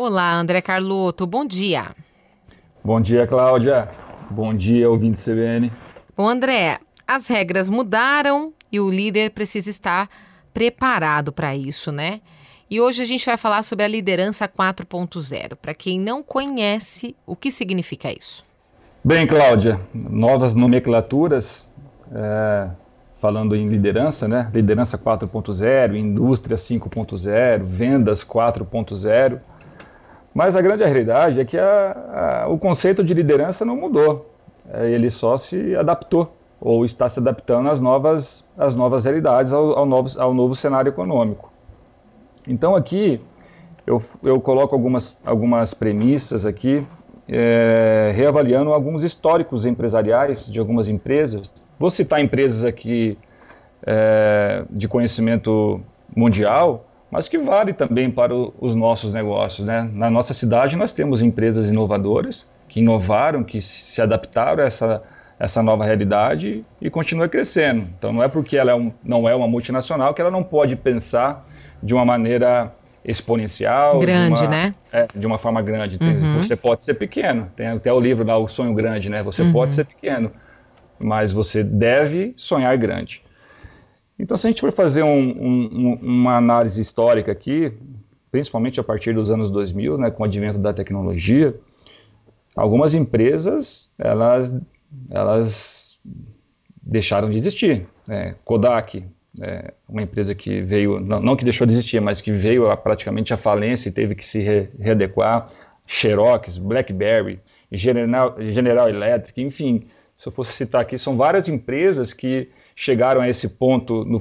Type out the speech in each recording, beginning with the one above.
Olá, André Carlotto, bom dia. Bom dia, Cláudia. Bom dia, ouvinte CBN. Bom, André, as regras mudaram e o líder precisa estar preparado para isso, né? E hoje a gente vai falar sobre a liderança 4.0. Para quem não conhece, o que significa isso? Bem, Cláudia, novas nomenclaturas, é, falando em liderança, né? Liderança 4.0, indústria 5.0, vendas 4.0. Mas a grande realidade é que a, a, o conceito de liderança não mudou. É, ele só se adaptou ou está se adaptando às novas, às novas realidades, ao, ao, novo, ao novo cenário econômico. Então aqui eu, eu coloco algumas, algumas premissas aqui, é, reavaliando alguns históricos empresariais de algumas empresas. Vou citar empresas aqui é, de conhecimento mundial, mas que vale também para o, os nossos negócios. Né? Na nossa cidade, nós temos empresas inovadoras que inovaram, que se adaptaram a essa, essa nova realidade e continua crescendo. Então, não é porque ela é um, não é uma multinacional que ela não pode pensar de uma maneira exponencial. Grande, de uma, né? É, de uma forma grande. Uhum. Você pode ser pequeno. Tem até o livro lá, O Sonho Grande, né? Você uhum. pode ser pequeno, mas você deve sonhar grande. Então, se a gente for fazer um, um, uma análise histórica aqui, principalmente a partir dos anos 2000, né, com o advento da tecnologia, algumas empresas elas, elas deixaram de existir. É, Kodak, é, uma empresa que veio, não, não, que deixou de existir, mas que veio a, praticamente à falência e teve que se re, readequar. Xerox, BlackBerry, General, General Electric, enfim, se eu fosse citar aqui, são várias empresas que chegaram a esse ponto no,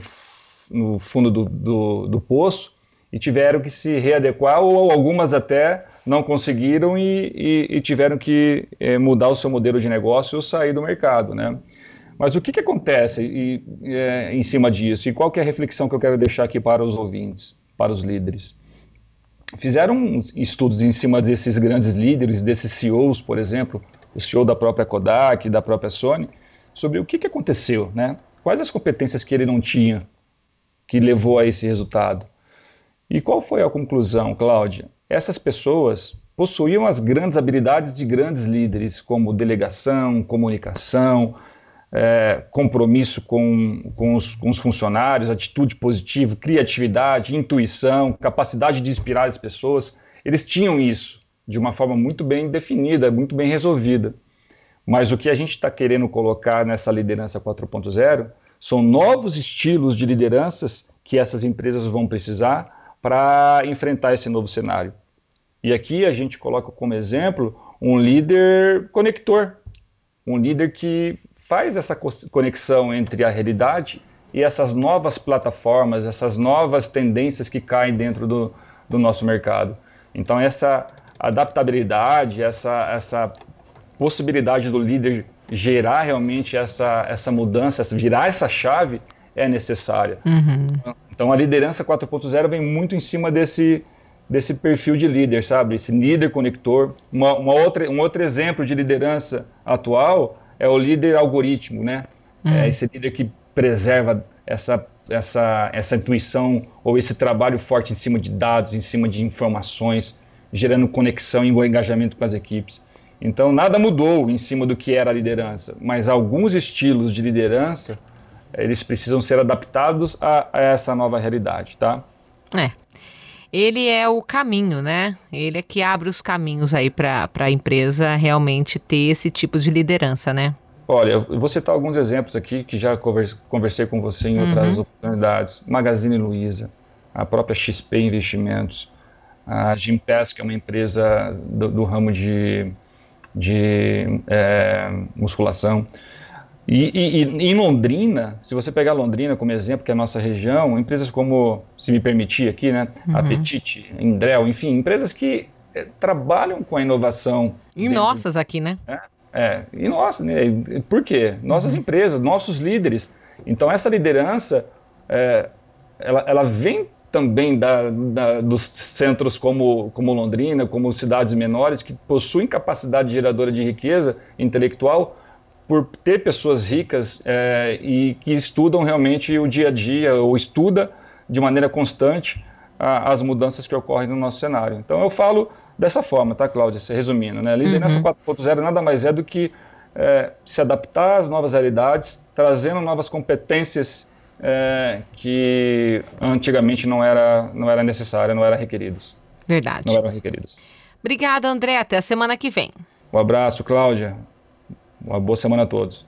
no fundo do, do, do, poço e tiveram que se readequar, ou algumas até não conseguiram e, e, e tiveram que é, mudar o seu modelo de negócio ou sair do mercado, né? Mas o que, que acontece e, é, em cima disso? E qual é a reflexão que eu quero deixar aqui para os ouvintes, para os líderes? Fizeram estudos em cima desses grandes líderes, desses CEOs, por exemplo, o CEO da própria Kodak, da própria Sony, sobre o que, que aconteceu, né? Quais as competências que ele não tinha que levou a esse resultado? E qual foi a conclusão, Cláudia? Essas pessoas possuíam as grandes habilidades de grandes líderes, como delegação, comunicação, é, compromisso com, com os, com, os, funcionários, atitude positiva, criatividade, intuição, capacidade de inspirar as pessoas. Eles tinham isso de uma forma muito bem definida, muito bem resolvida. Mas o que a gente está querendo colocar nessa liderança 4.0 são novos estilos de lideranças que essas empresas vão precisar para enfrentar esse novo cenário. E aqui a gente coloca como exemplo um líder conector, um líder que faz essa conexão entre a realidade e essas novas plataformas, essas novas tendências que caem dentro do, do nosso mercado. Então, essa adaptabilidade, essa, essa possibilidade do líder gerar realmente essa, essa mudança, virar essa chave, é necessária. Uhum. Então a liderança 4.0 vem muito em cima desse, desse perfil de líder, sabe? Esse líder conector. Uma, uma outra, um outro exemplo de liderança atual é o líder algoritmo, né? Uhum. É esse líder que preserva essa, essa, essa intuição ou esse trabalho forte em cima de dados, em cima de informações, gerando conexão e engajamento com as equipes. Então, nada mudou em cima do que era a liderança, mas alguns estilos de liderança, eles precisam ser adaptados a, a essa nova realidade, tá? É. Ele é o caminho, né? Ele é que abre os caminhos aí para a empresa realmente ter esse tipo de liderança, né? Olha, eu vou citar alguns exemplos aqui que já conversei com você em outras uhum. oportunidades. Magazine Luiza, a própria XP Investimentos, a Gimpass, que é uma empresa do, do ramo de de é, musculação. E, e, e, em Londrina, se você pegar Londrina como exemplo, que é a nossa região, empresas como, se me permitir aqui, né, uhum. Apetite, Indrel, enfim, empresas que é, trabalham com a inovação. E nossas aqui, né? É, é e nossas, né? Por quê? Nossas uhum. empresas, nossos líderes. Então, essa liderança, é, ela, ela vem também da, da, dos centros como, como Londrina, como cidades menores, que possuem capacidade geradora de riqueza intelectual, por ter pessoas ricas é, e que estudam realmente o dia a dia, ou estuda de maneira constante a, as mudanças que ocorrem no nosso cenário. Então eu falo dessa forma, tá, Cláudia? Resumindo, né? Liderança uhum. 4.0 nada mais é do que é, se adaptar às novas realidades, trazendo novas competências é, que antigamente não era, não era necessária, não eram requeridas. Verdade. Não eram requeridas. Obrigada, André. Até a semana que vem. Um abraço, Cláudia. Uma boa semana a todos.